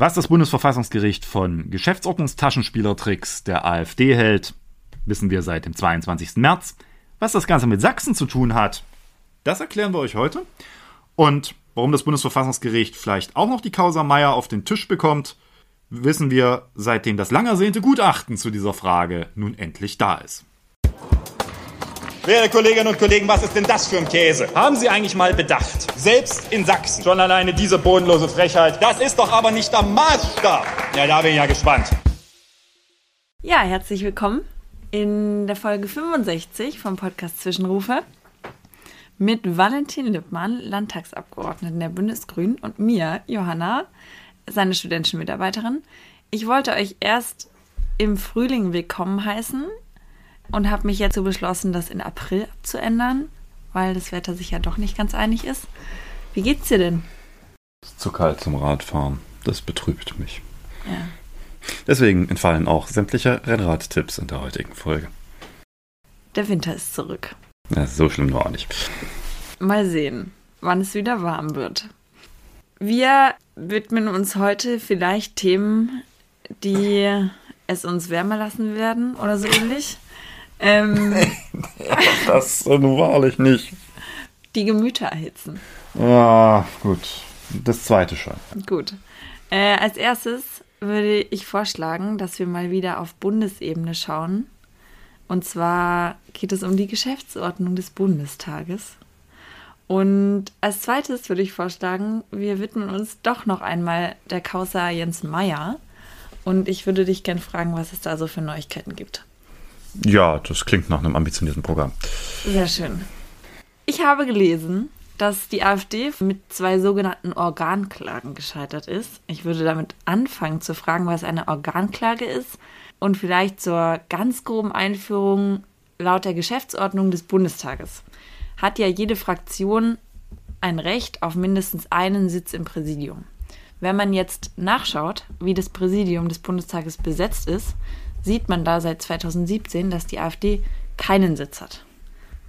Was das Bundesverfassungsgericht von Geschäftsordnungstaschenspielertricks der AfD hält, wissen wir seit dem 22. März. Was das Ganze mit Sachsen zu tun hat, das erklären wir euch heute. Und warum das Bundesverfassungsgericht vielleicht auch noch die Causa Meier auf den Tisch bekommt, wissen wir, seitdem das lang ersehnte Gutachten zu dieser Frage nun endlich da ist. Werte Kolleginnen und Kollegen, was ist denn das für ein Käse? Haben Sie eigentlich mal bedacht? Selbst in Sachsen. Schon alleine diese bodenlose Frechheit. Das ist doch aber nicht der Maßstab. Ja, da bin ich ja gespannt. Ja, herzlich willkommen in der Folge 65 vom Podcast Zwischenrufe mit Valentin Lippmann, Landtagsabgeordneten der Bundesgrünen und mir, Johanna, seine studentische Mitarbeiterin. Ich wollte euch erst im Frühling willkommen heißen und habe mich jetzt so beschlossen, das in April abzuändern, weil das Wetter sich ja doch nicht ganz einig ist. Wie geht's dir denn? Es ist zu kalt zum Radfahren. Das betrübt mich. Ja. Deswegen entfallen auch sämtliche Rennradtipps in der heutigen Folge. Der Winter ist zurück. Ja, so schlimm war nicht. Mal sehen, wann es wieder warm wird. Wir widmen uns heute vielleicht Themen, die es uns wärmer lassen werden oder so ähnlich. Ähm, das nun wahrlich nicht. Die Gemüter erhitzen. Ja, gut. Das zweite schon. Gut. Äh, als erstes würde ich vorschlagen, dass wir mal wieder auf Bundesebene schauen. Und zwar geht es um die Geschäftsordnung des Bundestages. Und als zweites würde ich vorschlagen, wir widmen uns doch noch einmal der Causa Jens Meyer. Und ich würde dich gerne fragen, was es da so für Neuigkeiten gibt. Ja, das klingt nach einem ambitionierten Programm. Sehr schön. Ich habe gelesen, dass die AfD mit zwei sogenannten Organklagen gescheitert ist. Ich würde damit anfangen zu fragen, was eine Organklage ist und vielleicht zur ganz groben Einführung laut der Geschäftsordnung des Bundestages. Hat ja jede Fraktion ein Recht auf mindestens einen Sitz im Präsidium. Wenn man jetzt nachschaut, wie das Präsidium des Bundestages besetzt ist, sieht man da seit 2017, dass die AfD keinen Sitz hat.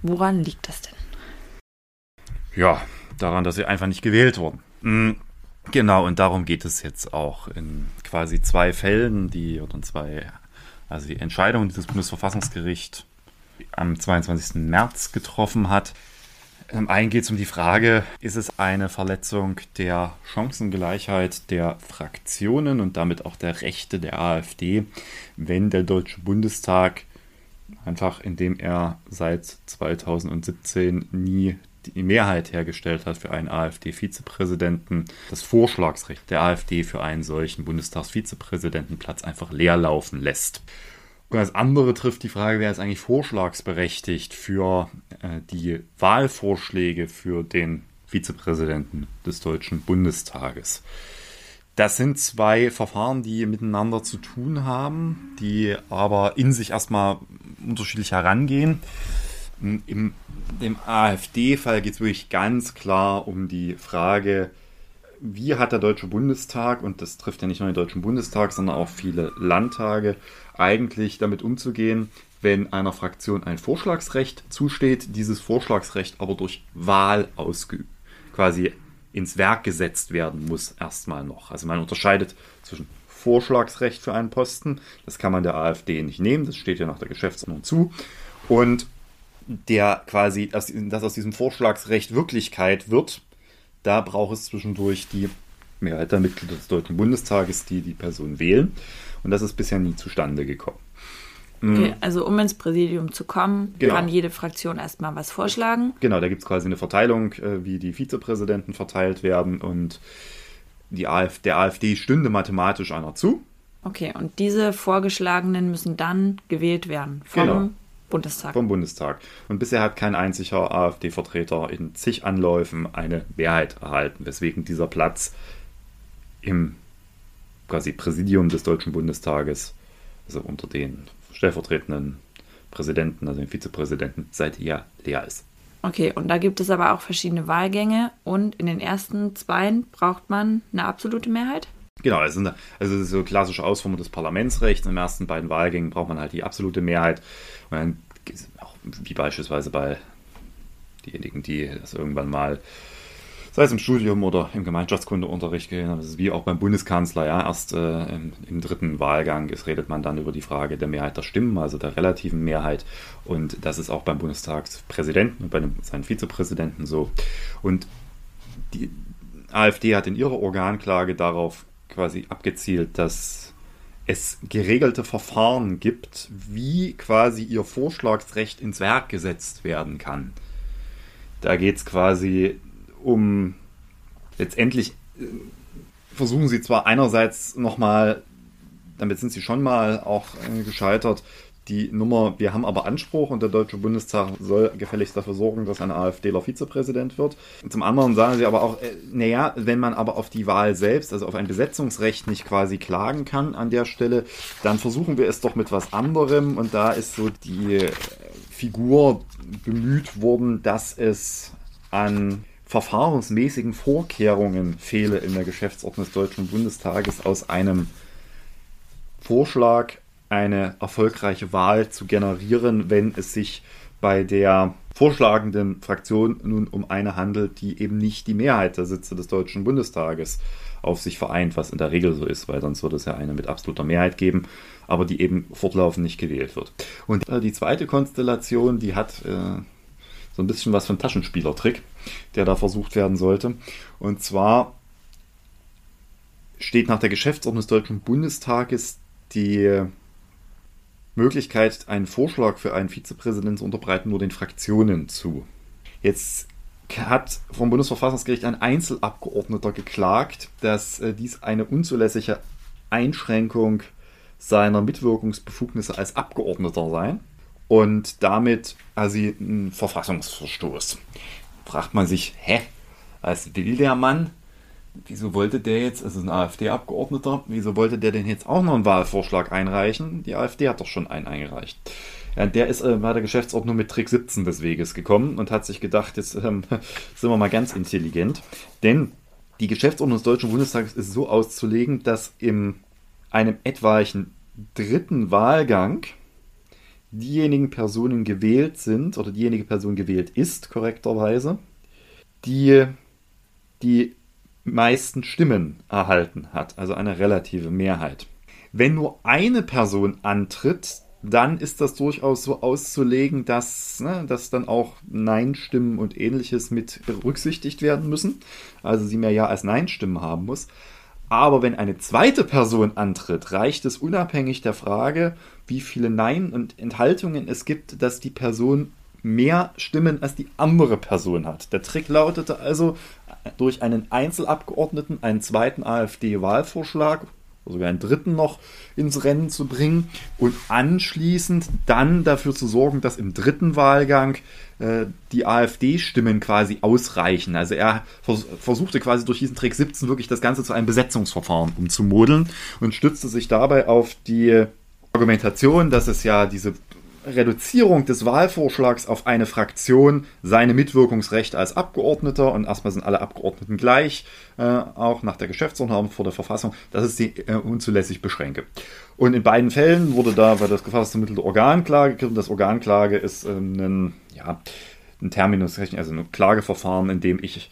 Woran liegt das denn? Ja, daran, dass sie einfach nicht gewählt wurden. Mhm. Genau, und darum geht es jetzt auch in quasi zwei Fällen, die oder zwei, also die Entscheidung, die das Bundesverfassungsgericht am 22. März getroffen hat. Im einen geht es um die Frage, ist es eine Verletzung der Chancengleichheit der Fraktionen und damit auch der Rechte der AfD, wenn der Deutsche Bundestag einfach indem er seit 2017 nie die Mehrheit hergestellt hat für einen AfD-Vizepräsidenten, das Vorschlagsrecht der AfD für einen solchen Bundestagsvizepräsidentenplatz einfach leer laufen lässt. Und das andere trifft die Frage, wer ist eigentlich vorschlagsberechtigt für äh, die Wahlvorschläge für den Vizepräsidenten des Deutschen Bundestages. Das sind zwei Verfahren, die miteinander zu tun haben, die aber in sich erstmal unterschiedlich herangehen. Im, im AfD-Fall geht es wirklich ganz klar um die Frage, wie hat der Deutsche Bundestag, und das trifft ja nicht nur den Deutschen Bundestag, sondern auch viele Landtage, eigentlich damit umzugehen, wenn einer Fraktion ein Vorschlagsrecht zusteht, dieses Vorschlagsrecht aber durch Wahl ausgeübt, quasi ins Werk gesetzt werden muss, erstmal noch. Also man unterscheidet zwischen Vorschlagsrecht für einen Posten, das kann man der AfD nicht nehmen, das steht ja nach der Geschäftsordnung zu, und der quasi, dass aus diesem Vorschlagsrecht Wirklichkeit wird, da braucht es zwischendurch die Mehrheit der Mitglieder des Deutschen Bundestages, die die Person wählen. Und das ist bisher nie zustande gekommen. Okay, mm. also um ins Präsidium zu kommen, genau. kann jede Fraktion erstmal was vorschlagen. Genau, da gibt es quasi eine Verteilung, äh, wie die Vizepräsidenten verteilt werden und die AfD, der AfD stünde mathematisch einer zu. Okay, und diese Vorgeschlagenen müssen dann gewählt werden vom genau. Bundestag. Vom Bundestag. Und bisher hat kein einziger AfD-Vertreter in zig Anläufen eine Mehrheit erhalten, weswegen dieser Platz im quasi Präsidium des Deutschen Bundestages, also unter den stellvertretenden Präsidenten, also den Vizepräsidenten, seit Jahr leer ist. Okay, und da gibt es aber auch verschiedene Wahlgänge und in den ersten zwei braucht man eine absolute Mehrheit? Genau, also, eine, also so klassische Ausformung des Parlamentsrechts. Den ersten beiden Wahlgängen braucht man halt die absolute Mehrheit. Und dann auch wie beispielsweise bei diejenigen, die das irgendwann mal sei es im Studium oder im Gemeinschaftskundeunterricht, das ist wie auch beim Bundeskanzler, ja, erst äh, im, im, dritten Wahlgang ist, redet man dann über die Frage der Mehrheit der Stimmen, also der relativen Mehrheit. Und das ist auch beim Bundestagspräsidenten und bei dem, seinen Vizepräsidenten so. Und die AfD hat in ihrer Organklage darauf quasi abgezielt, dass es geregelte Verfahren gibt, wie quasi ihr Vorschlagsrecht ins Werk gesetzt werden kann. Da geht es quasi um letztendlich äh, versuchen sie zwar einerseits nochmal, damit sind sie schon mal auch äh, gescheitert, die Nummer, wir haben aber Anspruch und der Deutsche Bundestag soll gefälligst dafür sorgen, dass ein AfDler Vizepräsident wird. Zum anderen sagen sie aber auch, äh, naja, wenn man aber auf die Wahl selbst, also auf ein Besetzungsrecht nicht quasi klagen kann an der Stelle, dann versuchen wir es doch mit was anderem und da ist so die äh, Figur bemüht worden, dass es an verfahrensmäßigen Vorkehrungen fehle in der Geschäftsordnung des Deutschen Bundestages aus einem Vorschlag eine erfolgreiche Wahl zu generieren, wenn es sich bei der vorschlagenden Fraktion nun um eine handelt, die eben nicht die Mehrheit der Sitze des Deutschen Bundestages auf sich vereint, was in der Regel so ist, weil sonst würde es ja eine mit absoluter Mehrheit geben, aber die eben fortlaufend nicht gewählt wird. Und äh, die zweite Konstellation, die hat äh, so ein bisschen was von Taschenspielertrick, der da versucht werden sollte. Und zwar steht nach der Geschäftsordnung des Deutschen Bundestages die Möglichkeit, einen Vorschlag für einen Vizepräsidenten zu unterbreiten, nur den Fraktionen zu. Jetzt hat vom Bundesverfassungsgericht ein Einzelabgeordneter geklagt, dass äh, dies eine unzulässige Einschränkung seiner Mitwirkungsbefugnisse als Abgeordneter sei und damit also ein Verfassungsverstoß. Fragt man sich, hä, was will der Mann? Wieso wollte der jetzt, also ein AfD-Abgeordneter, wieso wollte der denn jetzt auch noch einen Wahlvorschlag einreichen? Die AfD hat doch schon einen eingereicht. Ja, der ist äh, bei der Geschäftsordnung mit Trick 17 des Weges gekommen und hat sich gedacht, jetzt ähm, sind wir mal ganz intelligent. Denn die Geschäftsordnung des Deutschen Bundestages ist so auszulegen, dass in einem etwaigen dritten Wahlgang diejenigen Personen gewählt sind oder diejenige Person gewählt ist, korrekterweise, die die meisten Stimmen erhalten hat, also eine relative Mehrheit. Wenn nur eine Person antritt, dann ist das durchaus so auszulegen, dass, ne, dass dann auch Nein-Stimmen und ähnliches mit berücksichtigt werden müssen. Also sie mehr Ja als Nein-Stimmen haben muss. Aber wenn eine zweite Person antritt, reicht es unabhängig der Frage, wie viele Nein und Enthaltungen es gibt, dass die Person mehr Stimmen als die andere Person hat. Der Trick lautete also, durch einen Einzelabgeordneten einen zweiten AfD-Wahlvorschlag, sogar einen dritten noch ins Rennen zu bringen und anschließend dann dafür zu sorgen, dass im dritten Wahlgang äh, die AfD-Stimmen quasi ausreichen. Also er vers versuchte quasi durch diesen Trick 17 wirklich das Ganze zu einem Besetzungsverfahren umzumodeln und stützte sich dabei auf die Argumentation, dass es ja diese Reduzierung des Wahlvorschlags auf eine Fraktion seine Mitwirkungsrechte als Abgeordneter und erstmal sind alle Abgeordneten gleich, äh, auch nach der Geschäftsordnung vor der Verfassung, dass es sie äh, unzulässig beschränke. Und in beiden Fällen wurde da bei das gefasste Organklage. Das Organklage ist ähm, ein, ja, ein Terminus, also ein Klageverfahren, in dem ich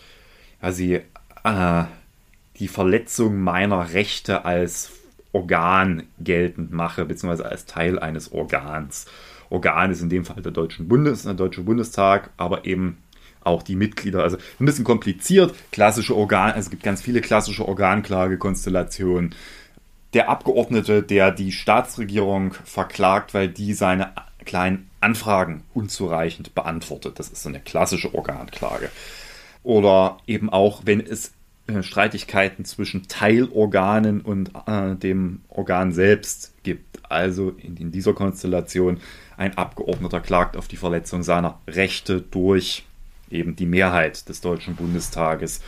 quasi äh, die Verletzung meiner Rechte als Organ geltend mache, beziehungsweise als Teil eines Organs. Organ ist in dem Fall der, Deutschen Bundes, der Deutsche Bundestag, aber eben auch die Mitglieder. Also ein bisschen kompliziert. Klassische Organ, also es gibt ganz viele klassische Organklagekonstellationen. Der Abgeordnete, der die Staatsregierung verklagt, weil die seine kleinen Anfragen unzureichend beantwortet. Das ist so eine klassische Organklage. Oder eben auch, wenn es äh, Streitigkeiten zwischen Teilorganen und äh, dem Organ selbst gibt. Also in, in dieser Konstellation ein Abgeordneter klagt auf die Verletzung seiner Rechte durch eben die Mehrheit des Deutschen Bundestages.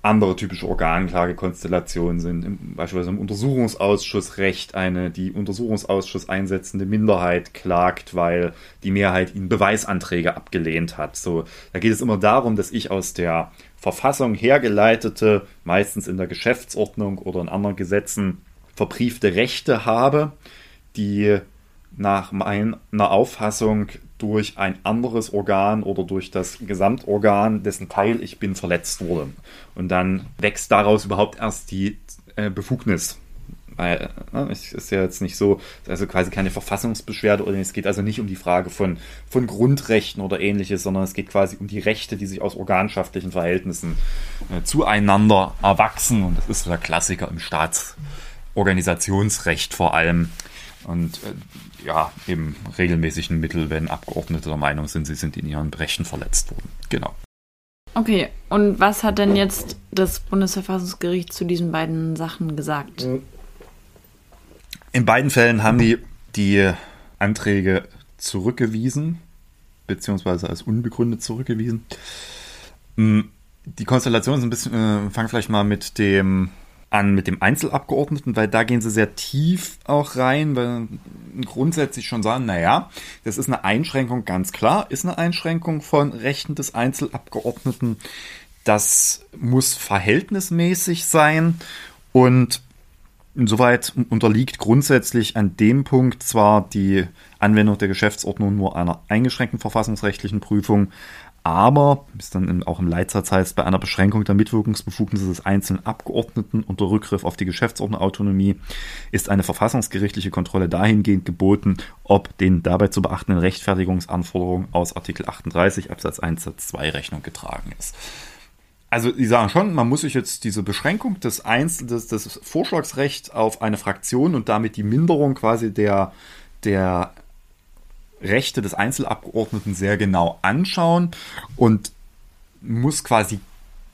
Andere typische Organklagekonstellationen sind im, beispielsweise im Untersuchungsausschuss Recht eine die Untersuchungsausschuss einsetzende Minderheit klagt, weil die Mehrheit ihnen Beweisanträge abgelehnt hat. So, da geht es immer darum, dass ich aus der Verfassung hergeleitete, meistens in der Geschäftsordnung oder in anderen Gesetzen verbriefte Rechte habe, die nach meiner Auffassung durch ein anderes Organ oder durch das Gesamtorgan, dessen Teil ich bin, verletzt wurde. Und dann wächst daraus überhaupt erst die äh, Befugnis. Weil es ist ja jetzt nicht so, also quasi keine Verfassungsbeschwerde oder es geht also nicht um die Frage von, von Grundrechten oder ähnliches, sondern es geht quasi um die Rechte, die sich aus organschaftlichen Verhältnissen äh, zueinander erwachsen. Und das ist so der Klassiker im Staatsorganisationsrecht vor allem. Und äh, ja, im regelmäßigen Mittel, wenn Abgeordnete der Meinung sind, sie sind in ihren Rechten verletzt worden. Genau. Okay, und was hat denn jetzt das Bundesverfassungsgericht zu diesen beiden Sachen gesagt? In beiden Fällen haben die die Anträge zurückgewiesen, beziehungsweise als unbegründet zurückgewiesen. Hm, die Konstellation ist ein bisschen, äh, fangen vielleicht mal mit dem an mit dem Einzelabgeordneten, weil da gehen sie sehr tief auch rein, weil grundsätzlich schon sagen, naja, das ist eine Einschränkung, ganz klar, ist eine Einschränkung von Rechten des Einzelabgeordneten. Das muss verhältnismäßig sein und insoweit unterliegt grundsätzlich an dem Punkt zwar die Anwendung der Geschäftsordnung nur einer eingeschränkten verfassungsrechtlichen Prüfung, aber, wie es dann auch im Leitsatz heißt, bei einer Beschränkung der Mitwirkungsbefugnisse des einzelnen Abgeordneten unter Rückgriff auf die Geschäftsordnungsautonomie ist eine verfassungsgerichtliche Kontrolle dahingehend geboten, ob den dabei zu beachtenden Rechtfertigungsanforderungen aus Artikel 38 Absatz 1 Satz 2 Rechnung getragen ist. Also, die sagen schon, man muss sich jetzt diese Beschränkung des Einzel des, des Vorschlagsrechts auf eine Fraktion und damit die Minderung quasi der, der Rechte des Einzelabgeordneten sehr genau anschauen und muss quasi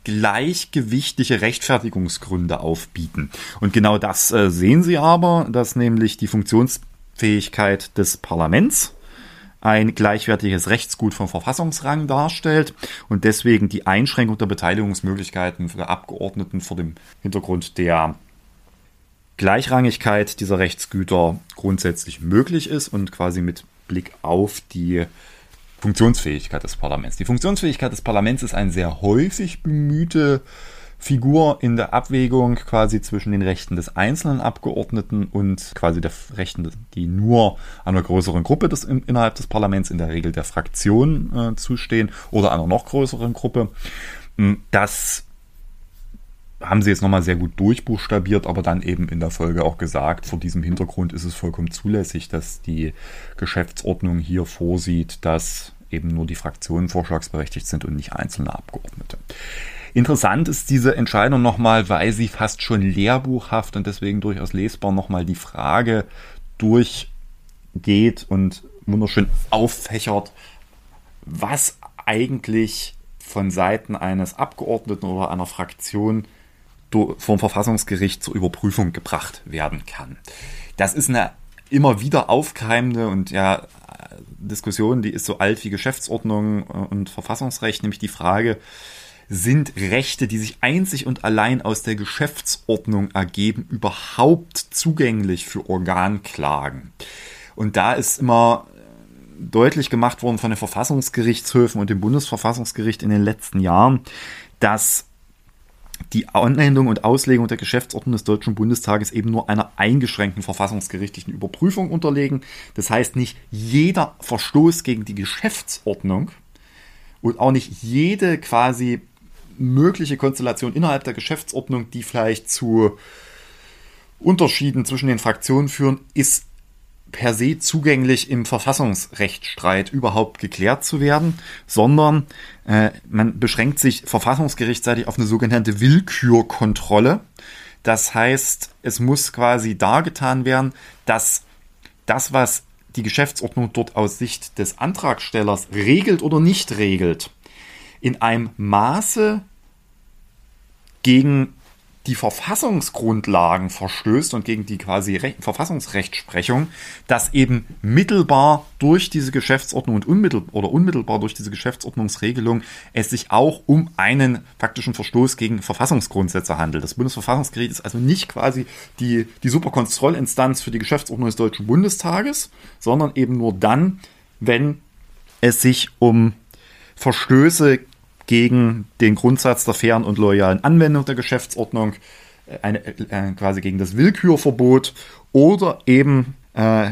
gleichgewichtige Rechtfertigungsgründe aufbieten. Und genau das äh, sehen Sie aber, dass nämlich die Funktionsfähigkeit des Parlaments ein gleichwertiges Rechtsgut vom Verfassungsrang darstellt und deswegen die Einschränkung der Beteiligungsmöglichkeiten für Abgeordneten vor dem Hintergrund der Gleichrangigkeit dieser Rechtsgüter grundsätzlich möglich ist und quasi mit Blick auf die Funktionsfähigkeit des Parlaments. Die Funktionsfähigkeit des Parlaments ist eine sehr häufig bemühte Figur in der Abwägung quasi zwischen den Rechten des einzelnen Abgeordneten und quasi der Rechten, die nur einer größeren Gruppe des, innerhalb des Parlaments, in der Regel der Fraktion, äh, zustehen oder einer noch größeren Gruppe. Das haben sie jetzt nochmal sehr gut durchbuchstabiert, aber dann eben in der Folge auch gesagt, vor diesem Hintergrund ist es vollkommen zulässig, dass die Geschäftsordnung hier vorsieht, dass eben nur die Fraktionen vorschlagsberechtigt sind und nicht einzelne Abgeordnete. Interessant ist diese Entscheidung nochmal, weil sie fast schon lehrbuchhaft und deswegen durchaus lesbar nochmal die Frage durchgeht und wunderschön auffächert, was eigentlich von Seiten eines Abgeordneten oder einer Fraktion vom Verfassungsgericht zur Überprüfung gebracht werden kann. Das ist eine immer wieder aufkeimende und ja Diskussion, die ist so alt wie Geschäftsordnung und Verfassungsrecht, nämlich die Frage, sind Rechte, die sich einzig und allein aus der Geschäftsordnung ergeben, überhaupt zugänglich für Organklagen? Und da ist immer deutlich gemacht worden von den Verfassungsgerichtshöfen und dem Bundesverfassungsgericht in den letzten Jahren, dass die Anwendung und Auslegung der Geschäftsordnung des Deutschen Bundestages eben nur einer eingeschränkten verfassungsgerichtlichen Überprüfung unterlegen. Das heißt, nicht jeder Verstoß gegen die Geschäftsordnung und auch nicht jede quasi mögliche Konstellation innerhalb der Geschäftsordnung, die vielleicht zu Unterschieden zwischen den Fraktionen führen, ist per se zugänglich im Verfassungsrechtsstreit überhaupt geklärt zu werden, sondern äh, man beschränkt sich verfassungsgerichtsseitig auf eine sogenannte Willkürkontrolle. Das heißt, es muss quasi dargetan werden, dass das, was die Geschäftsordnung dort aus Sicht des Antragstellers regelt oder nicht regelt, in einem Maße gegen die Verfassungsgrundlagen verstößt und gegen die quasi Re Verfassungsrechtsprechung, dass eben mittelbar durch diese Geschäftsordnung und unmittelbar oder unmittelbar durch diese Geschäftsordnungsregelung es sich auch um einen faktischen Verstoß gegen Verfassungsgrundsätze handelt. Das Bundesverfassungsgericht ist also nicht quasi die, die Superkontrollinstanz für die Geschäftsordnung des Deutschen Bundestages, sondern eben nur dann, wenn es sich um Verstöße gegen den Grundsatz der fairen und loyalen Anwendung der Geschäftsordnung, äh, eine, äh, quasi gegen das Willkürverbot oder eben äh,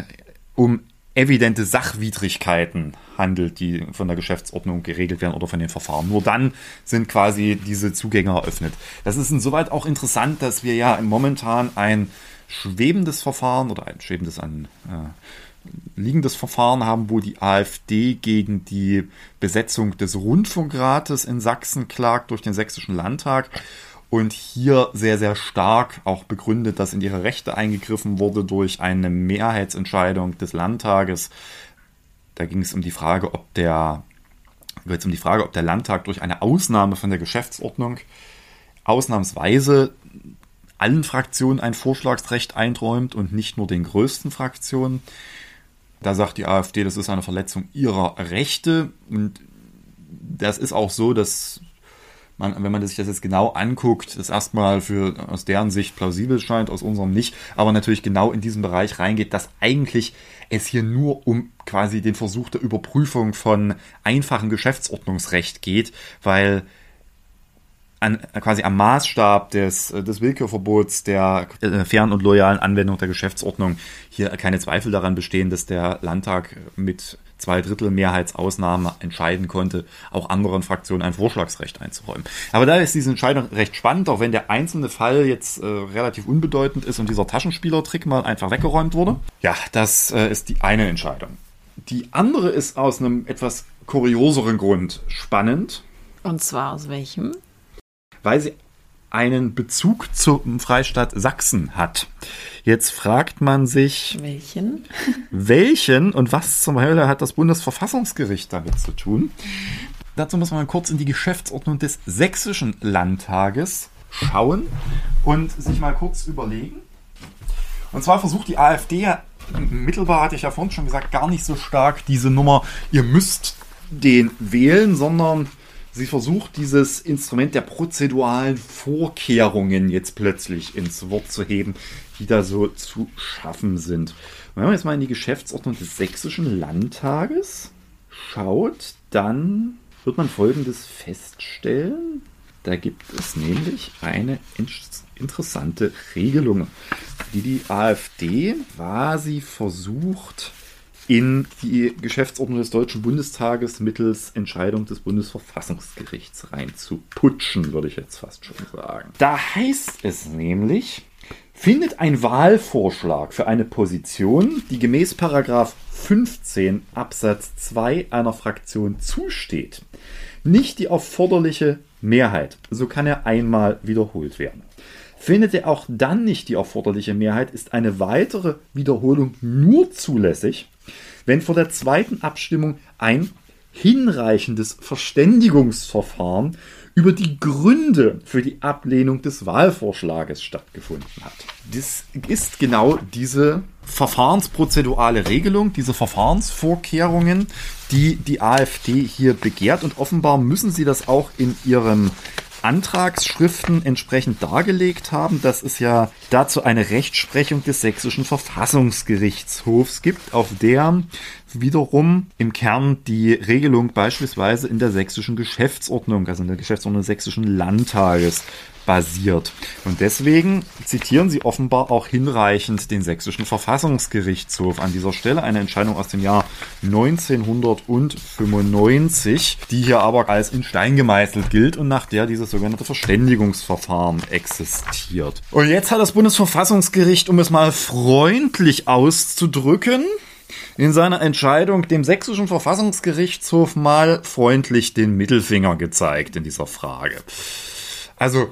um evidente Sachwidrigkeiten handelt, die von der Geschäftsordnung geregelt werden oder von den Verfahren. Nur dann sind quasi diese Zugänge eröffnet. Das ist insoweit auch interessant, dass wir ja momentan ein schwebendes Verfahren oder ein schwebendes an äh, liegendes Verfahren haben, wo die AfD gegen die Besetzung des Rundfunkrates in Sachsen klagt durch den Sächsischen Landtag und hier sehr, sehr stark auch begründet, dass in ihre Rechte eingegriffen wurde durch eine Mehrheitsentscheidung des Landtages. Da ging es um die Frage, ob der, jetzt um die Frage, ob der Landtag durch eine Ausnahme von der Geschäftsordnung ausnahmsweise allen Fraktionen ein Vorschlagsrecht einträumt und nicht nur den größten Fraktionen. Da sagt die AfD, das ist eine Verletzung ihrer Rechte. Und das ist auch so, dass man, wenn man sich das jetzt genau anguckt, das erstmal für aus deren Sicht plausibel scheint, aus unserem nicht, aber natürlich genau in diesen Bereich reingeht, dass eigentlich es hier nur um quasi den Versuch der Überprüfung von einfachem Geschäftsordnungsrecht geht, weil an, quasi am Maßstab des, des Willkürverbots der äh, fairen und loyalen Anwendung der Geschäftsordnung hier keine Zweifel daran bestehen, dass der Landtag mit zwei Drittel Mehrheitsausnahme entscheiden konnte, auch anderen Fraktionen ein Vorschlagsrecht einzuräumen. Aber da ist diese Entscheidung recht spannend, auch wenn der einzelne Fall jetzt äh, relativ unbedeutend ist und dieser Taschenspielertrick mal einfach weggeräumt wurde. Ja, das äh, ist die eine Entscheidung. Die andere ist aus einem etwas kurioseren Grund spannend. Und zwar aus welchem? Weil sie einen Bezug zum Freistaat Sachsen hat. Jetzt fragt man sich, welchen? Welchen und was zum Hölle hat das Bundesverfassungsgericht damit zu tun? Dazu muss man kurz in die Geschäftsordnung des Sächsischen Landtages schauen und sich mal kurz überlegen. Und zwar versucht die AfD ja mittelbar, hatte ich ja vorhin schon gesagt, gar nicht so stark diese Nummer, ihr müsst den wählen, sondern sie versucht, dieses Instrument der prozeduralen Vorkehrungen jetzt plötzlich ins Wort zu heben, die da so zu schaffen sind. wenn man jetzt mal in die Geschäftsordnung des Sächsischen Landtages schaut, dann wird man Folgendes feststellen. Da gibt es nämlich eine interessante Regelung, die die AfD quasi versucht, in die Geschäftsordnung des Deutschen Bundestages mittels Entscheidung des Bundesverfassungsgerichts reinzuputschen, würde ich jetzt fast schon sagen. Da heißt es nämlich, findet ein Wahlvorschlag für eine Position, die gemäß 15 Absatz 2 einer Fraktion zusteht, nicht die erforderliche Mehrheit, so kann er einmal wiederholt werden. Findet er auch dann nicht die erforderliche Mehrheit, ist eine weitere Wiederholung nur zulässig, wenn vor der zweiten Abstimmung ein hinreichendes Verständigungsverfahren über die Gründe für die Ablehnung des Wahlvorschlages stattgefunden hat. Das ist genau diese verfahrensprozedurale Regelung, diese Verfahrensvorkehrungen, die die AfD hier begehrt und offenbar müssen sie das auch in ihrem Antragsschriften entsprechend dargelegt haben, dass es ja dazu eine Rechtsprechung des sächsischen Verfassungsgerichtshofs gibt, auf der wiederum im Kern die Regelung beispielsweise in der sächsischen Geschäftsordnung, also in der Geschäftsordnung des sächsischen Landtages basiert. Und deswegen zitieren sie offenbar auch hinreichend den sächsischen Verfassungsgerichtshof an dieser Stelle. Eine Entscheidung aus dem Jahr 1995, die hier aber als in Stein gemeißelt gilt und nach der dieses sogenannte Verständigungsverfahren existiert. Und jetzt hat das Bundesverfassungsgericht, um es mal freundlich auszudrücken, in seiner Entscheidung dem sächsischen Verfassungsgerichtshof mal freundlich den Mittelfinger gezeigt in dieser Frage. Also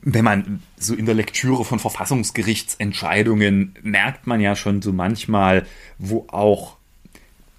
wenn man so in der Lektüre von Verfassungsgerichtsentscheidungen merkt man ja schon so manchmal, wo auch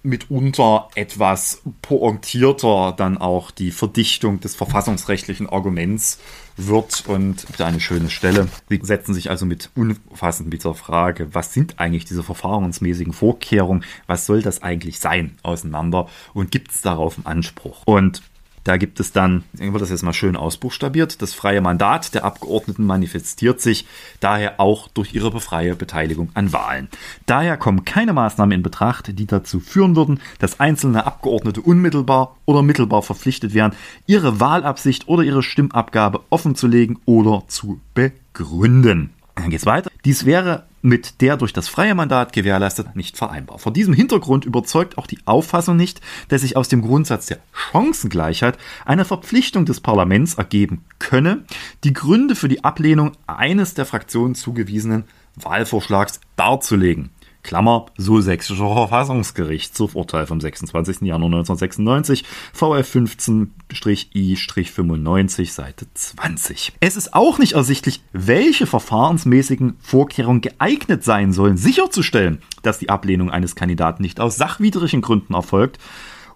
mitunter etwas pointierter dann auch die Verdichtung des verfassungsrechtlichen Arguments wird und da eine schöne Stelle. Sie setzen sich also mit umfassend mit der Frage, was sind eigentlich diese verfahrensmäßigen Vorkehrungen, was soll das eigentlich sein, auseinander und gibt es darauf einen Anspruch? Und da gibt es dann, wird das jetzt mal schön ausbuchstabiert, das freie Mandat der Abgeordneten manifestiert sich daher auch durch ihre befreie Beteiligung an Wahlen. Daher kommen keine Maßnahmen in Betracht, die dazu führen würden, dass einzelne Abgeordnete unmittelbar oder mittelbar verpflichtet wären, ihre Wahlabsicht oder ihre Stimmabgabe offenzulegen oder zu begründen. Dann geht's weiter. Dies wäre mit der durch das freie Mandat gewährleistet nicht vereinbar. Vor diesem Hintergrund überzeugt auch die Auffassung nicht, dass sich aus dem Grundsatz der Chancengleichheit eine Verpflichtung des Parlaments ergeben könne, die Gründe für die Ablehnung eines der Fraktionen zugewiesenen Wahlvorschlags darzulegen. Klammer, so sächsischer Verfassungsgerichtshof, Urteil vom 26. Januar 1996, VF 15-I-95, Seite 20. Es ist auch nicht ersichtlich, welche verfahrensmäßigen Vorkehrungen geeignet sein sollen, sicherzustellen, dass die Ablehnung eines Kandidaten nicht aus sachwidrigen Gründen erfolgt,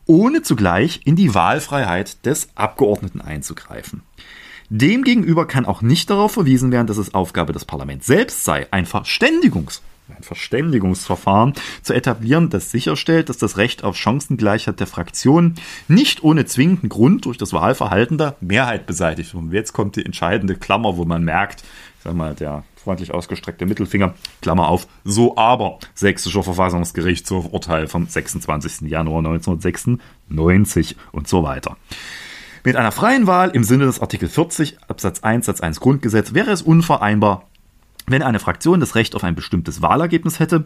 ohne zugleich in die Wahlfreiheit des Abgeordneten einzugreifen. Demgegenüber kann auch nicht darauf verwiesen werden, dass es Aufgabe des Parlaments selbst sei, ein Verständigungs- ein Verständigungsverfahren zu etablieren, das sicherstellt, dass das Recht auf Chancengleichheit der Fraktionen nicht ohne zwingenden Grund durch das Wahlverhalten der Mehrheit beseitigt wird. Und jetzt kommt die entscheidende Klammer, wo man merkt, ich sag mal, der freundlich ausgestreckte Mittelfinger, Klammer auf, so aber, Sächsischer Verfassungsgerichtshof, Urteil vom 26. Januar 1996 und so weiter. Mit einer freien Wahl im Sinne des Artikel 40 Absatz 1 Satz 1 Grundgesetz wäre es unvereinbar, wenn eine Fraktion das Recht auf ein bestimmtes Wahlergebnis hätte,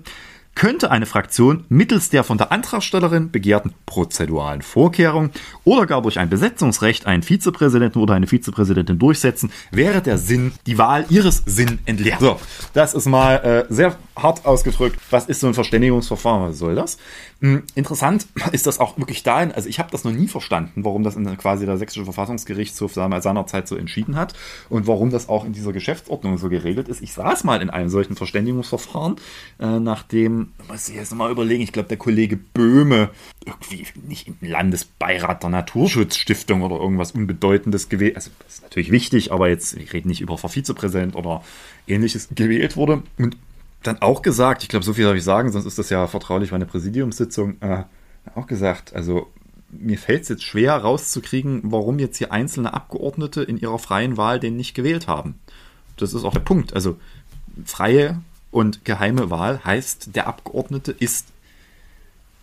könnte eine Fraktion mittels der von der Antragstellerin begehrten prozeduralen Vorkehrung oder gar durch ein Besetzungsrecht einen Vizepräsidenten oder eine Vizepräsidentin durchsetzen, wäre der Sinn, die Wahl ihres Sinn entleert. So, das ist mal äh, sehr hart ausgedrückt. Was ist so ein Verständigungsverfahren? Was soll das? Hm, interessant ist das auch wirklich dahin, also ich habe das noch nie verstanden, warum das in quasi der sächsische Verfassungsgerichtshof seinerzeit so entschieden hat und warum das auch in dieser Geschäftsordnung so geregelt ist. Ich saß mal in einem solchen Verständigungsverfahren, äh, nachdem, muss ich jetzt nochmal überlegen, ich glaube der Kollege Böhme irgendwie nicht im Landesbeirat der Naturschutzstiftung oder irgendwas Unbedeutendes gewählt, also das ist natürlich wichtig, aber jetzt, ich rede nicht über Vizepräsident oder ähnliches gewählt wurde und dann auch gesagt, ich glaube, so viel darf ich sagen, sonst ist das ja vertraulich bei einer Präsidiumssitzung, äh, auch gesagt, also mir fällt es jetzt schwer rauszukriegen, warum jetzt hier einzelne Abgeordnete in ihrer freien Wahl den nicht gewählt haben. Das ist auch der Punkt. Also freie und geheime Wahl heißt, der Abgeordnete ist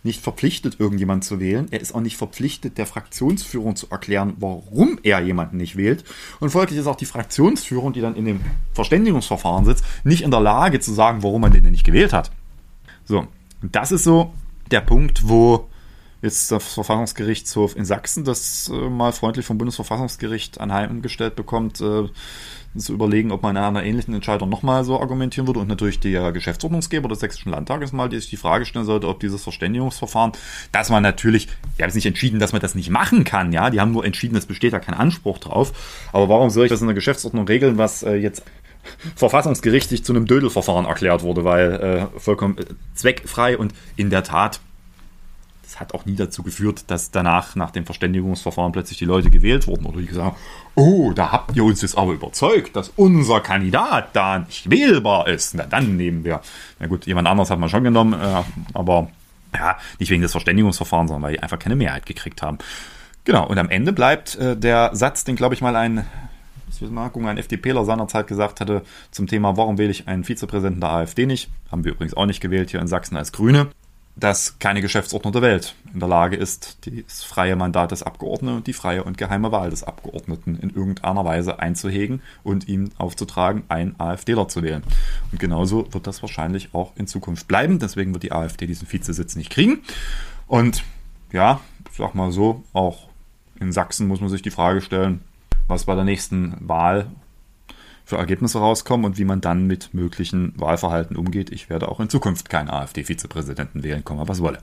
nicht verpflichtet, irgendjemand zu wählen. Er ist auch nicht verpflichtet, der Fraktionsführung zu erklären, warum er jemanden nicht wählt. Und folglich ist auch die Fraktionsführung, die dann in dem Verständigungsverfahren sitzt, nicht in der Lage zu sagen, warum man den denn nicht gewählt hat. So, und das ist so der Punkt, wo jetzt das Verfassungsgerichtshof in Sachsen das äh, mal freundlich vom Bundesverfassungsgericht anheimgestellt bekommt, äh, zu überlegen, ob man in einer ähnlichen Entscheidung nochmal so argumentieren würde. Und natürlich der Geschäftsordnungsgeber des Sächsischen Landtages mal die sich die Frage stellen sollte, ob dieses Verständigungsverfahren, dass man natürlich, die haben es nicht entschieden, dass man das nicht machen kann, ja, die haben nur entschieden, es besteht da kein Anspruch drauf, aber warum soll ich das in der Geschäftsordnung regeln, was äh, jetzt verfassungsgerichtlich zu einem Dödelverfahren erklärt wurde, weil äh, vollkommen äh, zweckfrei und in der Tat hat auch nie dazu geführt, dass danach, nach dem Verständigungsverfahren, plötzlich die Leute gewählt wurden oder die gesagt haben, oh, da habt ihr uns jetzt aber überzeugt, dass unser Kandidat da nicht wählbar ist. Na, dann nehmen wir. Na gut, jemand anderes hat man schon genommen, äh, aber ja, nicht wegen des Verständigungsverfahrens, sondern weil die einfach keine Mehrheit gekriegt haben. Genau, und am Ende bleibt äh, der Satz, den, glaube ich, mal ein ein FDPler seinerzeit gesagt hatte zum Thema, warum wähle ich einen Vizepräsidenten der AfD nicht? Haben wir übrigens auch nicht gewählt hier in Sachsen als Grüne dass keine Geschäftsordnung der Welt in der Lage ist, das freie Mandat des Abgeordneten und die freie und geheime Wahl des Abgeordneten in irgendeiner Weise einzuhegen und ihm aufzutragen, einen AfDler zu wählen. Und genauso wird das wahrscheinlich auch in Zukunft bleiben. Deswegen wird die AfD diesen Vizesitz nicht kriegen. Und ja, ich sag mal so, auch in Sachsen muss man sich die Frage stellen, was bei der nächsten Wahl für Ergebnisse rauskommen und wie man dann mit möglichen Wahlverhalten umgeht. Ich werde auch in Zukunft keinen AfD-Vizepräsidenten wählen, kommen was wolle.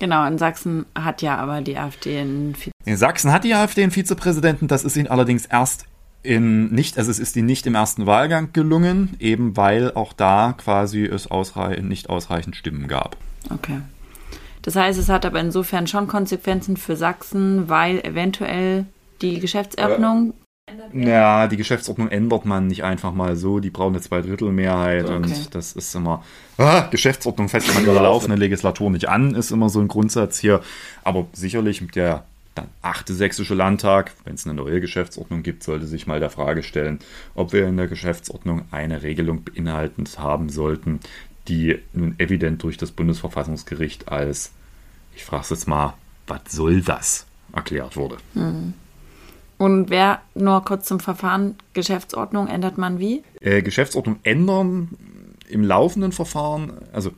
Genau, in Sachsen hat ja aber die AfD einen Vizepräsidenten. In Sachsen hat die AfD einen Vizepräsidenten, das ist ihnen allerdings erst in nicht, also es ist ihnen nicht im ersten Wahlgang gelungen, eben weil auch da quasi es ausreichend, nicht ausreichend Stimmen gab. Okay. Das heißt, es hat aber insofern schon Konsequenzen für Sachsen, weil eventuell die Geschäftsordnung ja, die Geschäftsordnung ändert man nicht einfach mal so. Die brauchen eine Zweidrittelmehrheit okay. und das ist immer. Ah, Geschäftsordnung fest man in der laufenden Legislatur nicht an, ist immer so ein Grundsatz hier. Aber sicherlich mit der dann achte sächsische Landtag, wenn es eine neue Geschäftsordnung gibt, sollte sich mal der Frage stellen, ob wir in der Geschäftsordnung eine Regelung beinhaltend haben sollten, die nun evident durch das Bundesverfassungsgericht als, ich frage es jetzt mal, was soll das, erklärt wurde. Hm. Und wer, nur kurz zum Verfahren, Geschäftsordnung ändert man wie? Äh, Geschäftsordnung ändern im laufenden Verfahren, also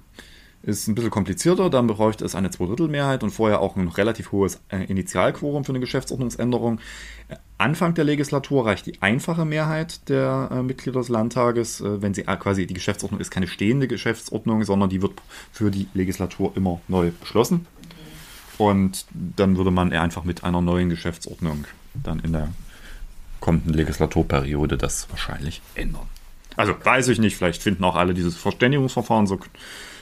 ist ein bisschen komplizierter, dann bräuchte es eine Zweidrittelmehrheit und vorher auch ein relativ hohes äh, Initialquorum für eine Geschäftsordnungsänderung. Anfang der Legislatur reicht die einfache Mehrheit der äh, Mitglieder des Landtages, äh, wenn sie äh, quasi die Geschäftsordnung ist keine stehende Geschäftsordnung, sondern die wird für die Legislatur immer neu beschlossen. Und dann würde man einfach mit einer neuen Geschäftsordnung dann in der kommenden Legislaturperiode das wahrscheinlich ändern. Also weiß ich nicht, vielleicht finden auch alle dieses Verständigungsverfahren so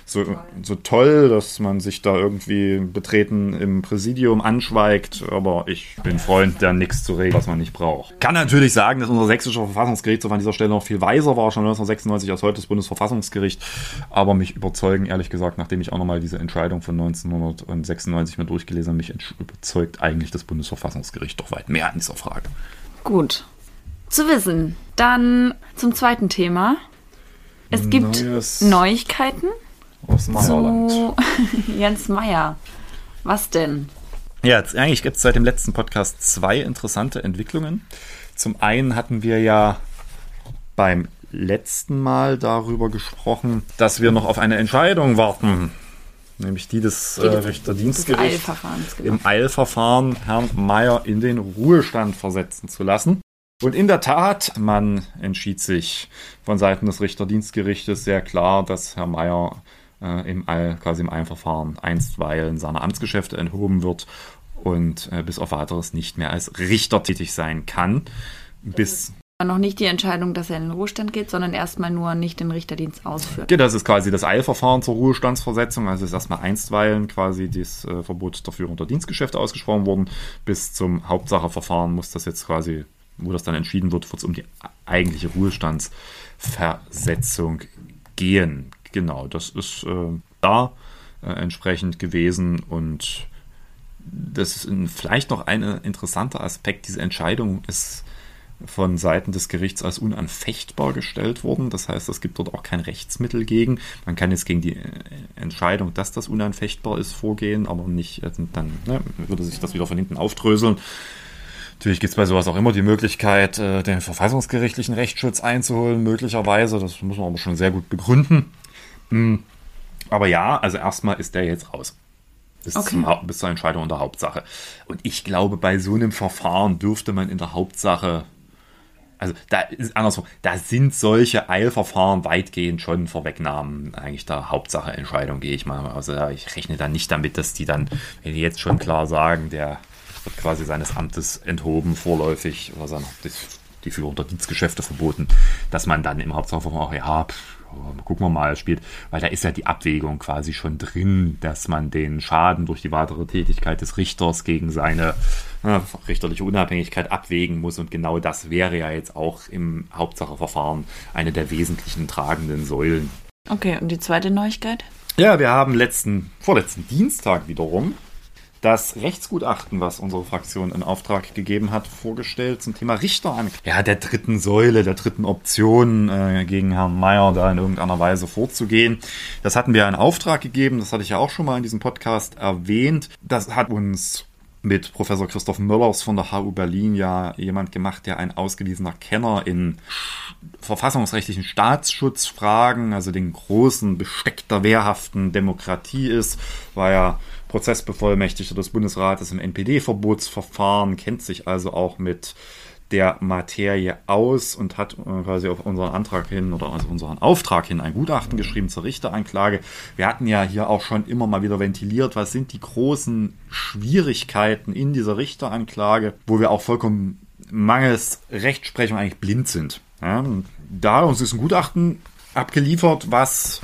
so, so toll, dass man sich da irgendwie betreten im Präsidium anschweigt, aber ich bin Freund, der nichts zu regeln, was man nicht braucht. Kann natürlich sagen, dass unser sächsischer Verfassungsgericht an dieser Stelle noch viel weiser war, schon 1996 als heute das Bundesverfassungsgericht, aber mich überzeugen, ehrlich gesagt, nachdem ich auch nochmal diese Entscheidung von 1996 mir durchgelesen habe, mich überzeugt eigentlich das Bundesverfassungsgericht doch weit mehr an dieser Frage. Gut. Zu wissen. Dann zum zweiten Thema. Es gibt Neues. Neuigkeiten aus Meierland. Zu Jens Meyer. Was denn? Ja, jetzt, eigentlich gibt es seit dem letzten Podcast zwei interessante Entwicklungen. Zum einen hatten wir ja beim letzten Mal darüber gesprochen, dass wir noch auf eine Entscheidung warten, nämlich die des äh, Richterdienstgerichts genau. im Eilverfahren Herrn Meyer in den Ruhestand versetzen zu lassen. Und in der Tat, man entschied sich von Seiten des Richterdienstgerichtes sehr klar, dass Herr Meyer äh, im All, quasi im Eilverfahren einstweilen seiner Amtsgeschäfte enthoben wird und äh, bis auf weiteres nicht mehr als Richter tätig sein kann. Bis noch nicht die Entscheidung, dass er in den Ruhestand geht, sondern erstmal nur nicht den Richterdienst ausführt. Ja, das ist quasi das Eilverfahren zur Ruhestandsversetzung. Also ist erstmal einstweilen quasi das äh, Verbot der Führung der Dienstgeschäfte ausgesprochen worden. Bis zum Hauptsacheverfahren muss das jetzt quasi, wo das dann entschieden wird, wird es um die eigentliche Ruhestandsversetzung gehen. Genau, das ist äh, da äh, entsprechend gewesen und das ist vielleicht noch ein interessanter Aspekt. Diese Entscheidung ist von Seiten des Gerichts als unanfechtbar gestellt worden. Das heißt, es gibt dort auch kein Rechtsmittel gegen. Man kann jetzt gegen die äh, Entscheidung, dass das unanfechtbar ist, vorgehen, aber nicht, äh, dann ne, würde sich das wieder von hinten aufdröseln. Natürlich gibt es bei sowas auch immer die Möglichkeit, äh, den verfassungsgerichtlichen Rechtsschutz einzuholen, möglicherweise. Das muss man aber schon sehr gut begründen. Hm. Aber ja, also erstmal ist der jetzt raus. Bis, okay. zum, bis zur Entscheidung in der Hauptsache. Und ich glaube, bei so einem Verfahren dürfte man in der Hauptsache, also da ist andersrum, da sind solche Eilverfahren weitgehend schon Vorwegnahmen eigentlich der Hauptsache Entscheidung, gehe ich mal. Also ich rechne da nicht damit, dass die dann, wenn die jetzt schon klar sagen, der wird quasi seines Amtes enthoben, vorläufig, oder sein, die Führung der Dienstgeschäfte verboten, dass man dann im Hauptsacheverfahren auch, ja, pff, gucken wir mal, spielt, weil da ist ja die Abwägung quasi schon drin, dass man den Schaden durch die weitere Tätigkeit des Richters gegen seine äh, richterliche Unabhängigkeit abwägen muss und genau das wäre ja jetzt auch im Hauptsacheverfahren eine der wesentlichen tragenden Säulen. Okay, und die zweite Neuigkeit? Ja, wir haben letzten, vorletzten Dienstag wiederum das Rechtsgutachten, was unsere Fraktion in Auftrag gegeben hat, vorgestellt zum Thema Richteranklage. Ja, der dritten Säule, der dritten Option äh, gegen Herrn Mayer da in irgendeiner Weise vorzugehen. Das hatten wir in Auftrag gegeben, das hatte ich ja auch schon mal in diesem Podcast erwähnt. Das hat uns mit Professor Christoph Möllers von der HU Berlin ja jemand gemacht, der ein ausgewiesener Kenner in verfassungsrechtlichen Staatsschutzfragen, also den großen Besteck der wehrhaften Demokratie ist, war ja Prozessbevollmächtigter des Bundesrates im NPD-Verbotsverfahren, kennt sich also auch mit der Materie aus und hat äh, quasi auf unseren Antrag hin oder also unseren Auftrag hin ein Gutachten geschrieben zur Richteranklage. Wir hatten ja hier auch schon immer mal wieder ventiliert, was sind die großen Schwierigkeiten in dieser Richteranklage, wo wir auch vollkommen mangels Rechtsprechung eigentlich blind sind. Ja, da uns ist ein Gutachten abgeliefert, was